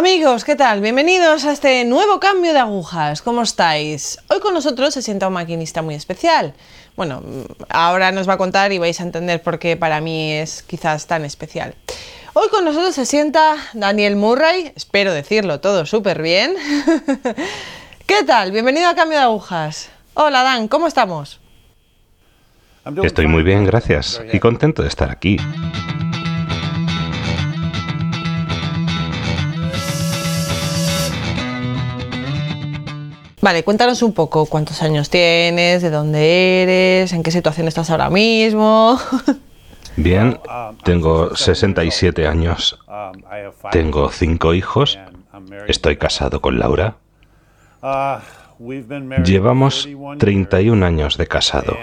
Amigos, ¿qué tal? Bienvenidos a este nuevo cambio de agujas. ¿Cómo estáis? Hoy con nosotros se sienta un maquinista muy especial. Bueno, ahora nos va a contar y vais a entender por qué para mí es quizás tan especial. Hoy con nosotros se sienta Daniel Murray, espero decirlo todo súper bien. ¿Qué tal? Bienvenido a Cambio de Agujas. Hola Dan, ¿cómo estamos? Estoy muy bien, gracias, y contento de estar aquí. Vale, cuéntanos un poco cuántos años tienes, de dónde eres, en qué situación estás ahora mismo. Bien, tengo 67 años. Tengo cinco hijos. Estoy casado con Laura. Llevamos 31 años de casado.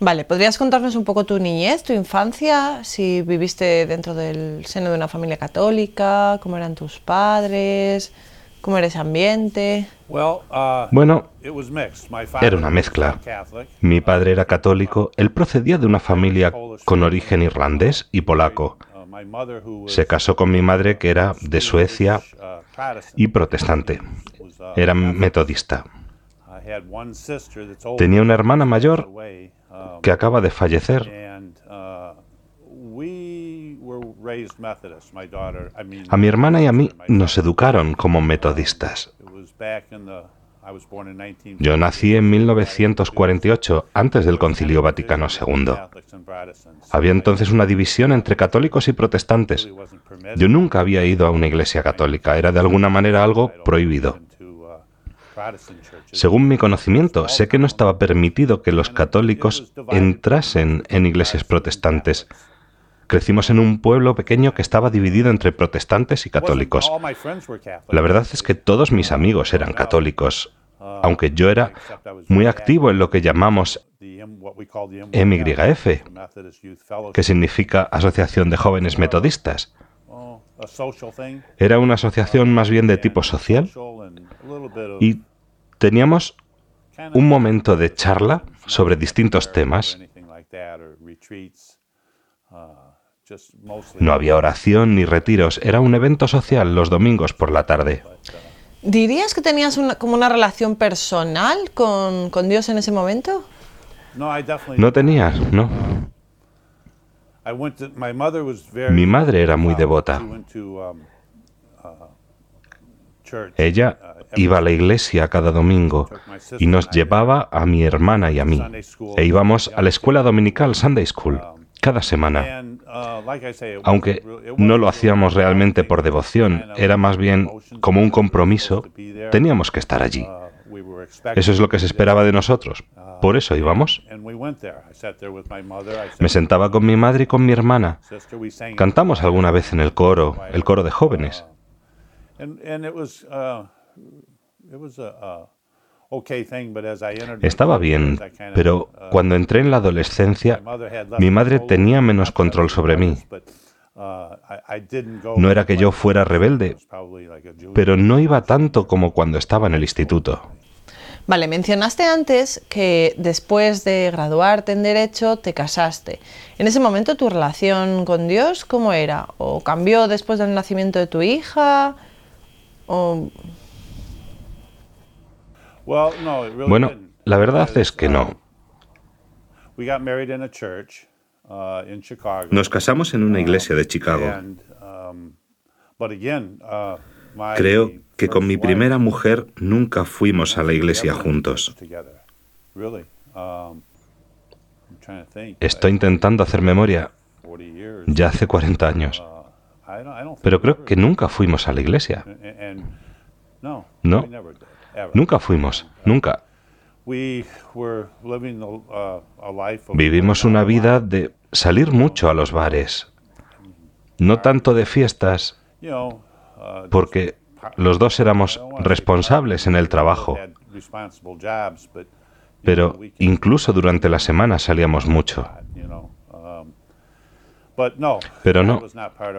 Vale, ¿podrías contarnos un poco tu niñez, tu infancia? Si viviste dentro del seno de una familia católica, cómo eran tus padres, cómo era ese ambiente. Uh, bueno, era una mezcla. Mi padre era católico, él procedía de una familia con origen irlandés y polaco. Uh, Se casó con mi madre que era de Suecia uh, y protestante. Era metodista. Tenía una hermana mayor um, que acaba de fallecer. A mi hermana y a mí nos educaron como metodistas. Yo nací en 1948, antes del Concilio Vaticano II. Había entonces una división entre católicos y protestantes. Yo nunca había ido a una iglesia católica, era de alguna manera algo prohibido. Según mi conocimiento, sé que no estaba permitido que los católicos entrasen en iglesias protestantes, Crecimos en un pueblo pequeño que estaba dividido entre protestantes y católicos. La verdad es que todos mis amigos eran católicos, aunque yo era muy activo en lo que llamamos MYF, que significa Asociación de Jóvenes Metodistas. Era una asociación más bien de tipo social y teníamos un momento de charla sobre distintos temas. No había oración ni retiros, era un evento social los domingos por la tarde. ¿Dirías que tenías como una relación personal con, con, Dios en ese momento? No tenía, no. Mi madre era muy devota. Ella iba a la iglesia cada domingo y nos llevaba a mi hermana y a mí. E íbamos a la escuela dominical Sunday School cada semana. Aunque no lo hacíamos realmente por devoción, era más bien como un compromiso, teníamos que estar allí. Eso es lo que se esperaba de nosotros. Por eso íbamos. Me sentaba con mi madre y con mi hermana. Cantamos alguna vez en el coro, el coro de jóvenes. Estaba bien, pero uh, cuando entré en la adolescencia, mi madre tenía menos control sobre mí. Uh, no era que yo fuera rebelde, pero no iba tanto como cuando estaba en el instituto. Vale, mencionaste antes que después de graduarte en Derecho te casaste. En ese momento tu relación con Dios, ¿cómo era? ¿O cambió después del nacimiento de tu hija? ¿O bueno, la verdad es que no. Uh, Nos casamos en una iglesia de Chicago. Um, uh, Creo que con mi primera mujer nunca fuimos a la iglesia juntos. Um, Estoy intentando hacer memoria. Ya hace 40 años. Uh, Pero creo que nunca fuimos a la iglesia. No. Nunca fuimos, nunca. Vivimos una vida de salir mucho a los bares, no tanto de fiestas, porque los dos éramos responsables en el trabajo, pero incluso durante la semana salíamos mucho. Pero no,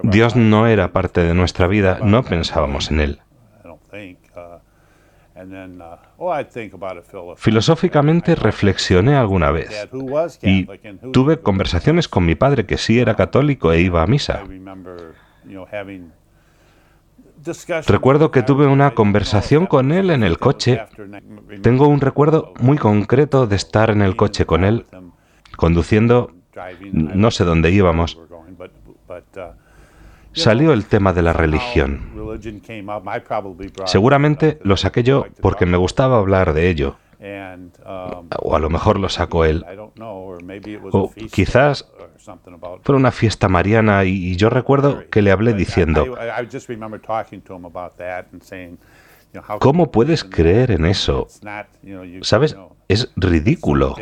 Dios no era parte de nuestra vida, no pensábamos en Él. Uh, oh, Filosóficamente reflexioné alguna vez y tuve conversaciones con mi padre que sí era católico e iba a misa. Recuerdo que tuve una conversación con él en el coche. Tengo un recuerdo muy concreto de estar en el coche con él, conduciendo, no sé dónde íbamos. Salió el tema de la religión. Seguramente lo saqué yo porque me gustaba hablar de ello. O a lo mejor lo sacó él. O quizás fue una fiesta mariana y yo recuerdo que le hablé diciendo, ¿cómo puedes creer en eso? ¿Sabes? Es ridículo.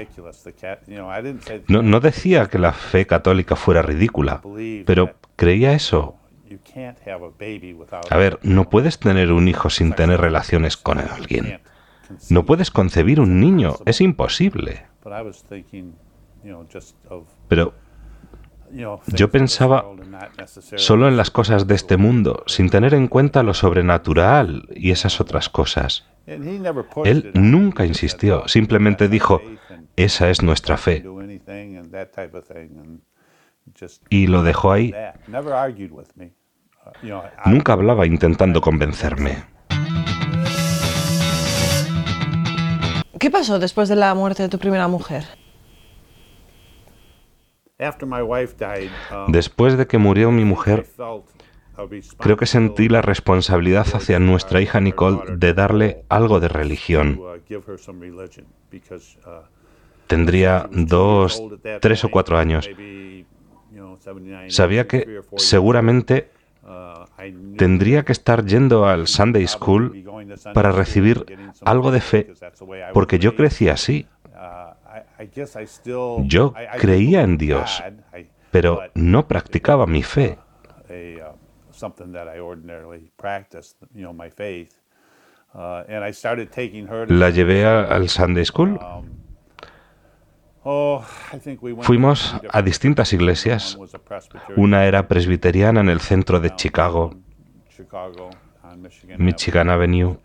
No, no decía que la fe católica fuera ridícula, pero creía eso. A ver, no puedes tener un hijo sin tener relaciones con alguien. No puedes concebir un niño, es imposible. Pero yo pensaba solo en las cosas de este mundo, sin tener en cuenta lo sobrenatural y esas otras cosas. Él nunca insistió, simplemente dijo, esa es nuestra fe. Y lo dejó ahí. Nunca hablaba intentando convencerme. ¿Qué pasó después de la muerte de tu primera mujer? Después de que murió mi mujer, creo que sentí la responsabilidad hacia nuestra hija Nicole de darle algo de religión. Tendría dos, tres o cuatro años. Sabía que seguramente tendría que estar yendo al Sunday School para recibir algo de fe, porque yo crecí así. Yo creía en Dios, pero no practicaba mi fe. La llevé al Sunday School. Fuimos a distintas iglesias. Una era presbiteriana en el centro de Chicago, Michigan Avenue,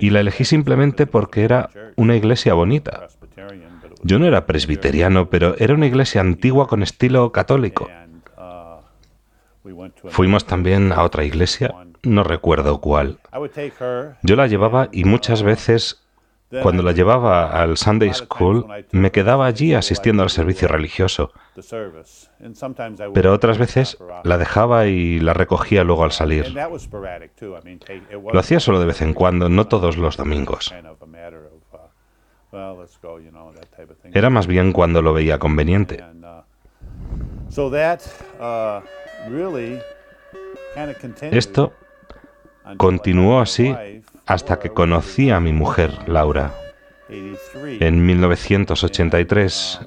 y la elegí simplemente porque era una iglesia bonita. Yo no era presbiteriano, pero era una iglesia antigua con estilo católico. Fuimos también a otra iglesia, no recuerdo cuál. Yo la llevaba y muchas veces, cuando la llevaba al Sunday School, me quedaba allí asistiendo al servicio religioso. Pero otras veces la dejaba y la recogía luego al salir. Lo hacía solo de vez en cuando, no todos los domingos. Era más bien cuando lo veía conveniente. Esto continuó así hasta que conocí a mi mujer, Laura, en 1983,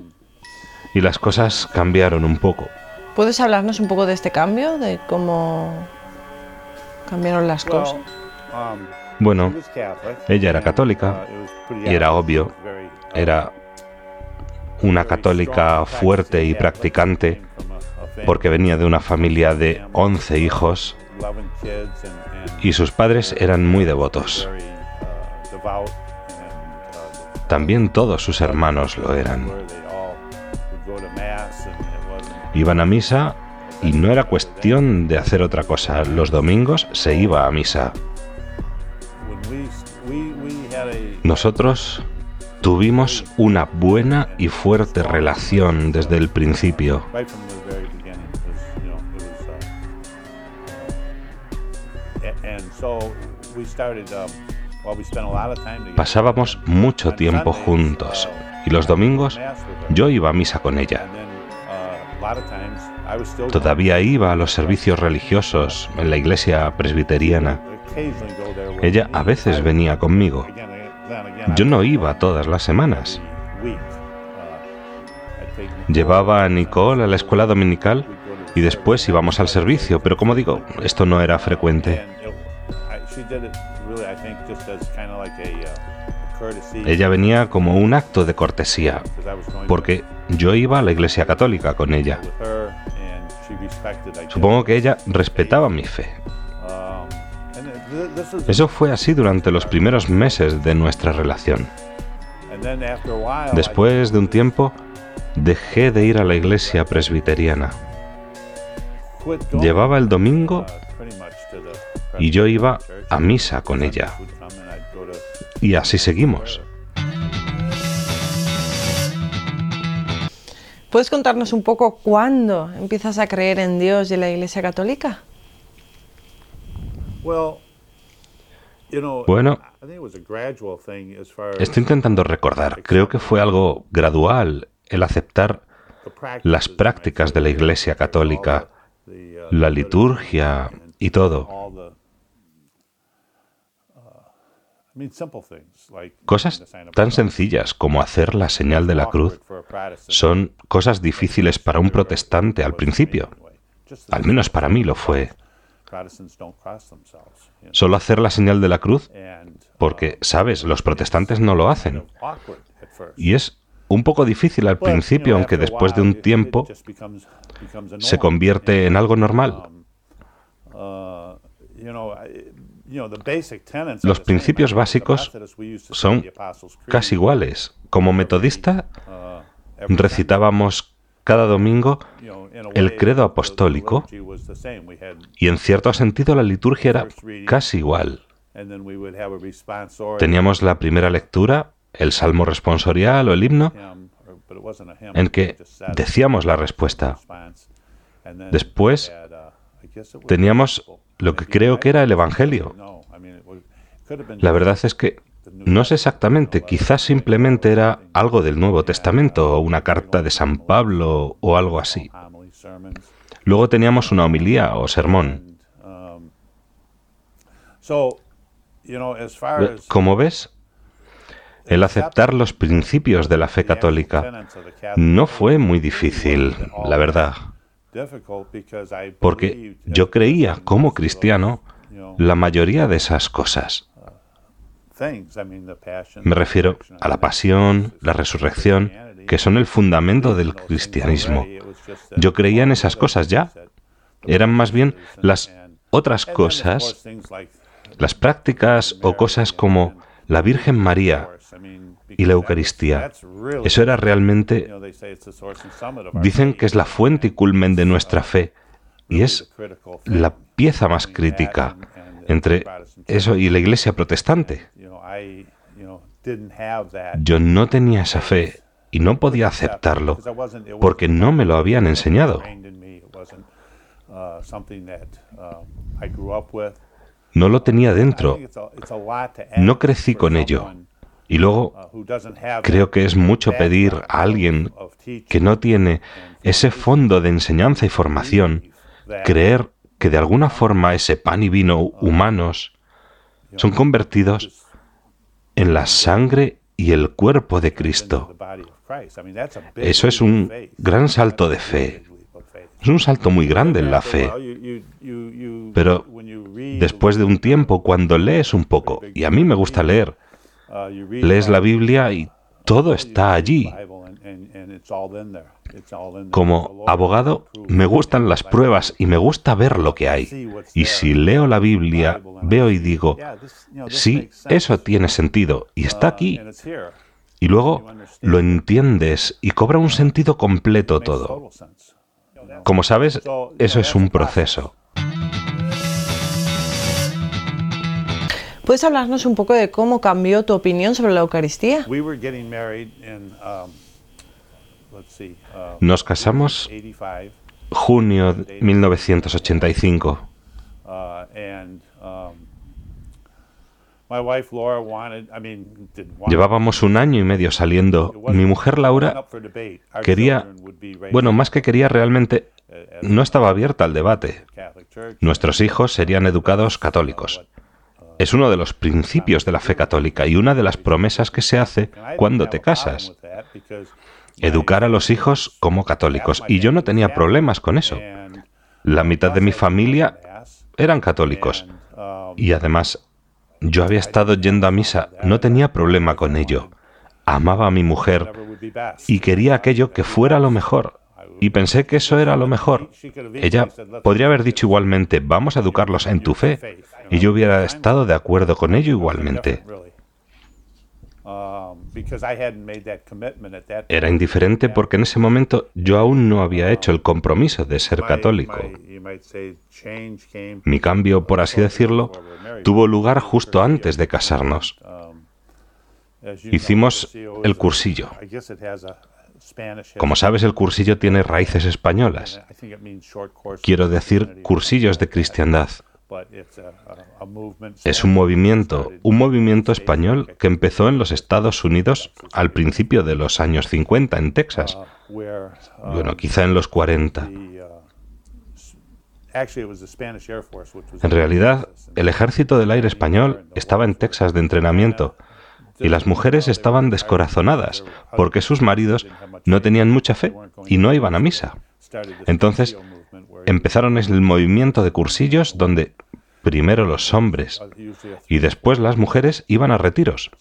y las cosas cambiaron un poco. ¿Puedes hablarnos un poco de este cambio, de cómo cambiaron las cosas? Bueno, ella era católica y era obvio, era una católica fuerte y practicante porque venía de una familia de 11 hijos y sus padres eran muy devotos. También todos sus hermanos lo eran. Iban a misa y no era cuestión de hacer otra cosa. Los domingos se iba a misa. Nosotros tuvimos una buena y fuerte relación desde el principio. Pasábamos mucho tiempo juntos y los domingos yo iba a misa con ella. Todavía iba a los servicios religiosos en la iglesia presbiteriana. Ella a veces venía conmigo. Yo no iba todas las semanas. Llevaba a Nicole a la escuela dominical y después íbamos al servicio, pero como digo, esto no era frecuente. Ella venía como un acto de cortesía, porque yo iba a la iglesia católica con ella. Supongo que ella respetaba mi fe. Eso fue así durante los primeros meses de nuestra relación. Después de un tiempo, dejé de ir a la iglesia presbiteriana. Llevaba el domingo y yo iba a misa con ella. Y así seguimos. ¿Puedes contarnos un poco cuándo empiezas a creer en Dios y en la Iglesia Católica? well, you know, Bueno. I think it was a gradual thing as far as Estoy intentando recordar. Creo que fue algo gradual el aceptar the practices las prácticas de la Iglesia Católica, the, uh, la liturgia y todo. Cosas tan sencillas como hacer la señal de la cruz son cosas difíciles para un protestante al principio. Al menos para mí lo fue. Solo hacer la señal de la cruz uh, porque, sabes, los protestantes no lo hacen. Y es un poco difícil al principio, aunque después de un tiempo se convierte en algo normal. Los principios básicos son casi iguales. Como metodista uh, recitábamos cada domingo el credo apostólico y en cierto sentido la liturgia era casi igual. Teníamos la primera lectura, el salmo responsorial o el himno, en que decíamos la respuesta. Después uh, teníamos. Lo que creo que era el Evangelio. La verdad es que no sé exactamente, quizás simplemente era algo del Nuevo Testamento o una carta de San Pablo o algo así. Luego teníamos una homilía o sermón. Como ves, el aceptar los principios de la fe católica no fue muy difícil, la verdad, porque yo creía como cristiano la mayoría de esas cosas. Me refiero a la pasión, la resurrección, que son el fundamento del cristianismo. Yo creía en esas cosas ya. Eran más bien las otras cosas, las prácticas o cosas como la Virgen María y la Eucaristía. Eso era realmente, dicen que es la fuente y culmen de nuestra fe y es la pieza más crítica entre eso y la Iglesia protestante. Yo no tenía esa fe y no podía aceptarlo porque no me lo habían enseñado. No lo tenía dentro. No crecí con ello. Y luego creo que es mucho pedir a alguien que no tiene ese fondo de enseñanza y formación, creer que de alguna forma ese pan y vino humanos son convertidos en la sangre y el cuerpo de Cristo. Eso es un gran salto de fe. Es un salto muy grande en la fe. Pero después de un tiempo, cuando lees un poco, y a mí me gusta leer, lees la Biblia y todo está allí. Como abogado, me gustan las pruebas y me gusta ver lo que hay. Y si leo la Biblia, veo y digo, sí, eso tiene sentido y está aquí. Y luego lo entiendes y cobra un sentido completo todo. Como sabes, eso es un proceso. ¿Puedes hablarnos un poco de cómo cambió tu opinión sobre la Eucaristía? We were getting married in, um, let's see, uh, Nos casamos 85, junio de 1985. uh, and um, my wife Laura wanted, I mean, didn't want Llevábamos un año y medio saliendo. Mi mujer Laura quería, bueno, más que quería realmente, no estaba abierta al debate. Nuestros hijos serían educados católicos. Es uno de los principios de la fe católica y una de las promesas que se hace cuando te casas. Educar a los hijos como católicos. Y yo no tenía problemas con eso. La mitad de mi familia eran católicos. Y además, yo había estado yendo a misa, no tenía problema con ello. Amaba a mi mujer y quería aquello que fuera lo mejor. Y pensé que eso era lo mejor. Ella podría haber dicho igualmente, vamos a educarlos en tu fe. Y yo hubiera estado de acuerdo con ello igualmente. Era indiferente porque en ese momento yo aún no había hecho el compromiso de ser católico. Mi cambio, por así decirlo, tuvo lugar justo antes de casarnos. um, Hicimos CO el cursillo. Como sabes, el cursillo tiene raíces españolas. Quiero decir cursillos de cristiandad. Es un movimiento, un movimiento español que empezó en los Estados Unidos al principio de los años 50 en Texas. uh, uh, Bueno, quizá en los 40. the, uh, En realidad, el ejército del aire español estaba en Texas de entrenamiento y las mujeres estaban descorazonadas porque sus maridos no tenían mucha fe y no iban a misa. Entonces, Empezaron el movimiento de cursillos donde primero los hombres y después las mujeres iban a retiros.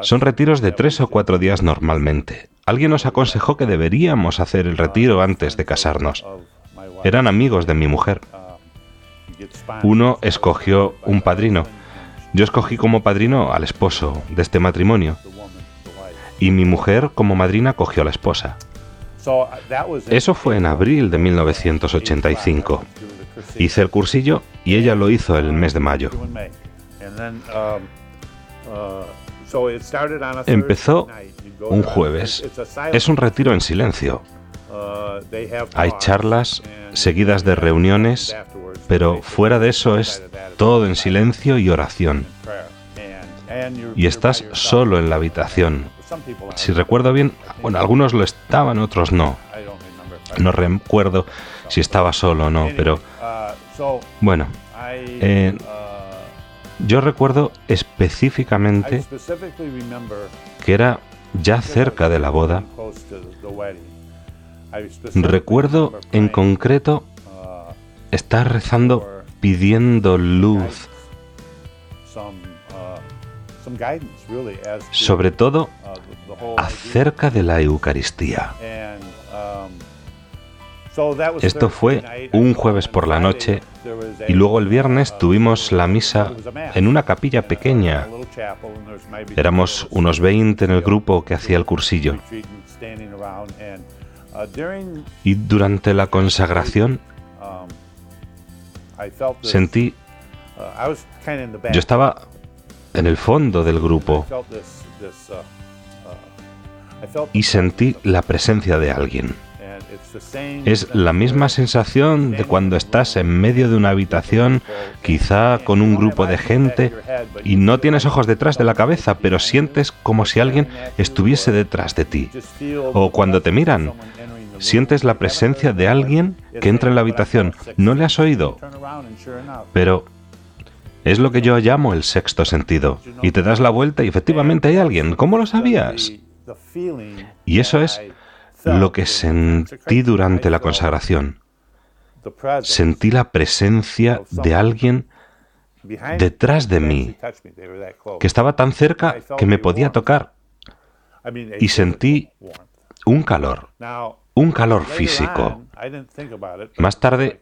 Son retiros de tres o cuatro días normalmente. Alguien nos aconsejó que deberíamos hacer el retiro antes de casarnos. Eran amigos de mi mujer. Uno escogió un padrino. Yo escogí como padrino al esposo de este matrimonio y mi mujer como madrina cogió a la esposa. Uh, Eso fue en abril de 1985. Hice el cursillo y ella lo hizo el mes de mayo. um, uh, Empezó un jueves. Es un retiro en silencio. uh, Hay charlas seguidas de reuniones, pero fuera de eso es todo en silencio y oración. Y estás solo en la habitación. Si recuerdo bien, bueno, algunos lo estaban, otros no. No recuerdo si estaba solo o no, pero bueno, Eh, yo recuerdo específicamente que era ya cerca de la boda. Recuerdo en concreto estar rezando pidiendo luz, sobre todo acerca de la Eucaristía. Esto fue un jueves por la noche y luego el viernes tuvimos la misa en una capilla pequeña. Éramos unos 20 en el grupo que hacía el cursillo. Y durante la consagración sentí, uh, yo estaba en el fondo del grupo uh, uh, y sentí la presencia de alguien. Es la misma sensación de cuando estás en medio de una habitación, quizá con un grupo de gente, y no tienes ojos detrás de la cabeza, pero sientes como si alguien estuviese detrás de ti. O cuando te miran, sientes la presencia de alguien que entra en la habitación. No le has oído, pero es lo que yo llamo el sexto sentido. Y te das la vuelta y efectivamente hay alguien. ¿Cómo lo sabías? Y eso es lo que sentí durante la consagración. Sentí la presencia de alguien detrás de mí, que estaba tan cerca que me podía tocar. y sentí Un calor, un calor físico. Más tarde,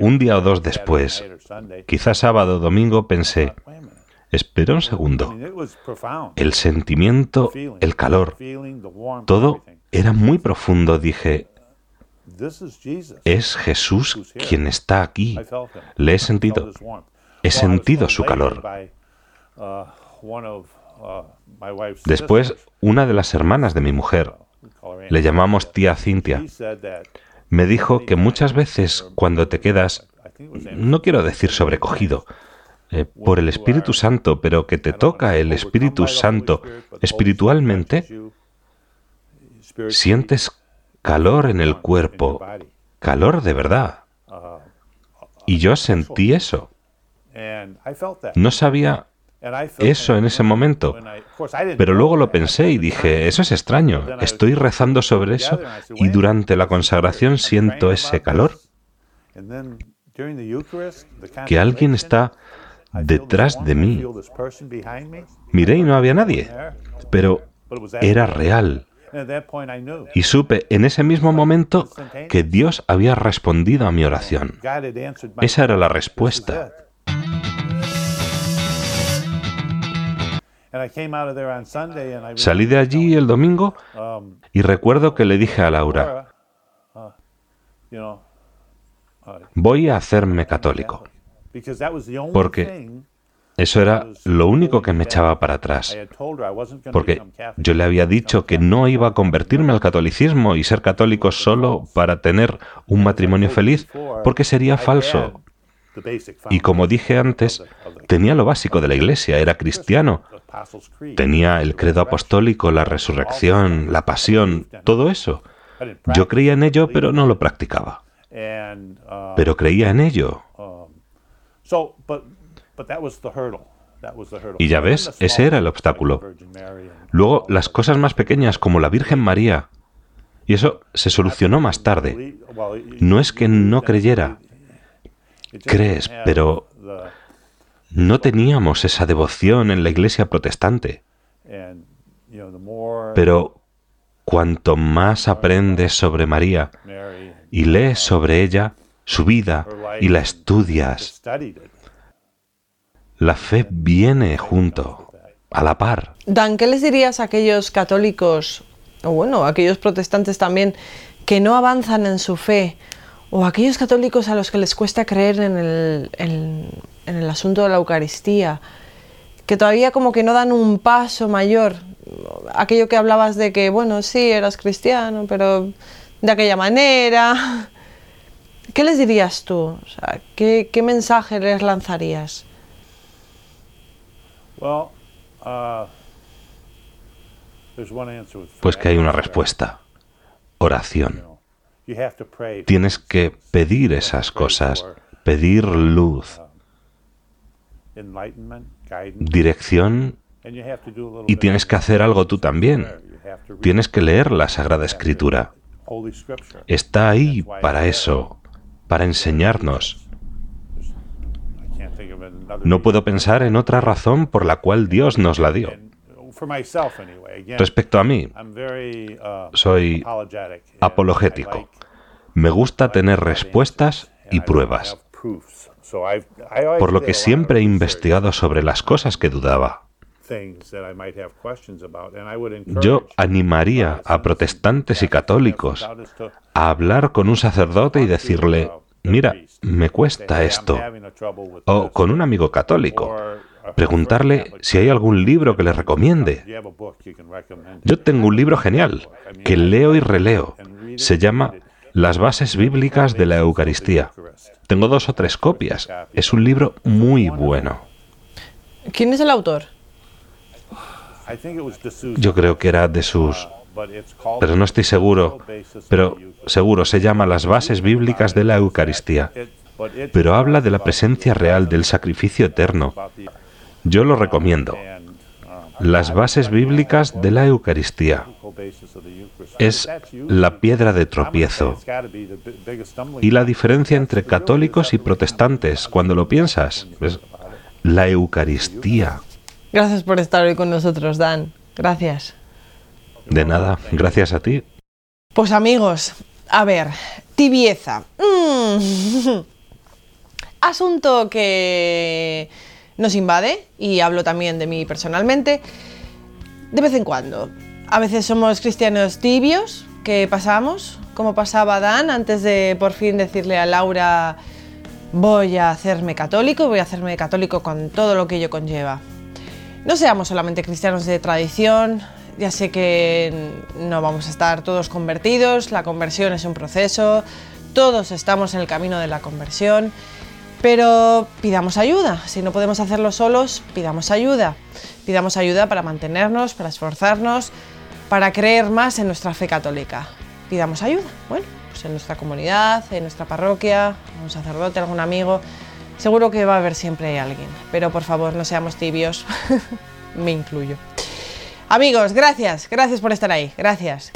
un día o dos después, quizás sábado o domingo, pensé, espera un segundo, el sentimiento, el calor, todo era muy profundo. Dije, es Jesús quien está aquí. Le he sentido. He sentido su calor. Después, una de las hermanas de mi mujer, le llamamos tía Cintia, me dijo que muchas veces cuando te quedas, no quiero decir sobrecogido, eh, por el Espíritu Santo, pero que te toca el Espíritu Santo espiritualmente, sientes calor en el cuerpo, calor de verdad. Y yo sentí eso. No sabía eso en ese momento, pero luego lo pensé y dije, eso es extraño, estoy rezando sobre eso y durante la consagración siento ese calor, que alguien está detrás de mí. Miré y no había nadie, pero era real. Y supe en ese mismo momento que Dios había respondido a mi oración. Esa era la respuesta. Salí de allí el domingo um, y recuerdo que le dije a Laura, uh, know, voy a hacerme católico, Porque Eso era lo único que me echaba para atrás, porque yo le había dicho que no iba a convertirme al catolicismo y ser católico solo para tener un matrimonio feliz, porque sería falso. Y como dije antes, tenía lo básico de la iglesia, era cristiano, tenía el credo apostólico, la resurrección, la pasión, todo eso. Yo creía en ello, pero no lo practicaba. Pero creía en ello. Y ya ves, ese era el obstáculo. Luego, las cosas más pequeñas como la Virgen María. Y eso se solucionó más tarde. No es que no creyera, crees, pero no teníamos esa devoción en la iglesia protestante. Pero cuanto más aprendes sobre María y lees sobre ella, su vida, y la estudias, la fe viene junto, a la par. Dan, ¿qué les dirías a aquellos católicos, o bueno, a aquellos protestantes también, que no avanzan en su fe? O a aquellos católicos a los que les cuesta creer en el, en- en el asunto de la Eucaristía, que todavía como que no dan un paso mayor. Aquello que hablabas de que, bueno, sí, eras cristiano, pero de aquella manera. ¿Qué les dirías tú? O sea, ¿qué, qué mensaje les lanzarías? uh, Pues que hay una respuesta. Oración. Tienes que pedir esas cosas, pedir luz, guidance, dirección y tienes que hacer algo tú también. Tienes que leer la Sagrada Escritura. Está ahí para eso, para enseñarnos. No puedo pensar en otra razón por la cual Dios nos la dio. Respecto a mí, uh, soy apologético. Me gusta tener respuestas y pruebas, por lo que siempre he investigado sobre las cosas que dudaba. Yo animaría a protestantes y católicos a hablar con un sacerdote y decirle, mira, me cuesta esto. O con un amigo católico, preguntarle si hay algún libro que le recomiende. Yo tengo un libro genial que leo y releo. Se llama Las bases bíblicas de la Eucaristía. Tengo dos o tres copias. Es un libro muy bueno. ¿Quién es el autor? Yo creo que era de sus... Pero no estoy seguro. Pero seguro se llama Las bases bíblicas de la Eucaristía. Pero habla de la presencia real del sacrificio eterno. Yo lo recomiendo. Las bases bíblicas de la Eucaristía. Es la piedra de tropiezo. Y la diferencia entre católicos y protestantes, cuando lo piensas, es la Eucaristía. Gracias por estar hoy con nosotros, Dan. Gracias. De nada, gracias a ti. Pues amigos, a ver, tibieza. Mm. Asunto que nos invade, y hablo también de mí personalmente, de vez en cuando. A veces somos cristianos tibios, que pasamos, como pasaba Dan antes de por fin decirle a Laura, voy a hacerme católico, voy a hacerme católico con todo lo que ello conlleva. No seamos solamente cristianos de tradición, ya sé que no vamos a estar todos convertidos, la conversión es un proceso, todos estamos en el camino de la conversión, pero pidamos ayuda, si no podemos hacerlo solos, pidamos ayuda, pidamos ayuda para mantenernos, para esforzarnos, para creer más en nuestra fe católica. Pidamos ayuda, bueno, pues en nuestra comunidad, en nuestra parroquia, un sacerdote, algún amigo, seguro que va a haber siempre alguien, pero por favor no seamos tibios, me incluyo. Amigos, gracias, gracias por estar ahí, gracias.